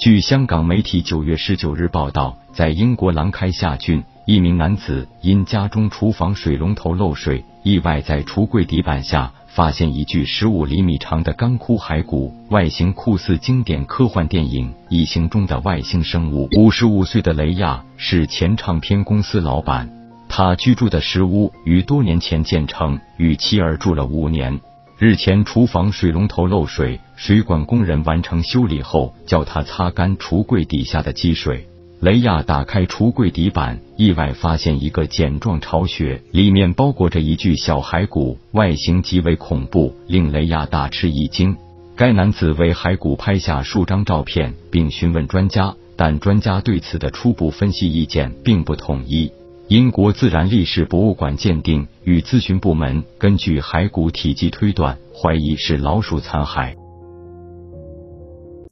据香港媒体九月十九日报道，在英国兰开夏郡，一名男子因家中厨房水龙头漏水，意外在橱柜底板下发现一具十五厘米长的干枯骸骨，外形酷似经典科幻电影《异形》中的外星生物。五十五岁的雷亚是前唱片公司老板。他居住的石屋于多年前建成，与妻儿住了五年。日前，厨房水龙头漏水，水管工人完成修理后，叫他擦干橱柜底下的积水。雷亚打开橱柜底板，意外发现一个茧状巢穴，里面包裹着一具小骸骨，外形极为恐怖，令雷亚大吃一惊。该男子为骸骨拍下数张照片，并询问专家，但专家对此的初步分析意见并不统一。英国自然历史博物馆鉴定与咨询部门根据骸骨体积推断，怀疑是老鼠残骸。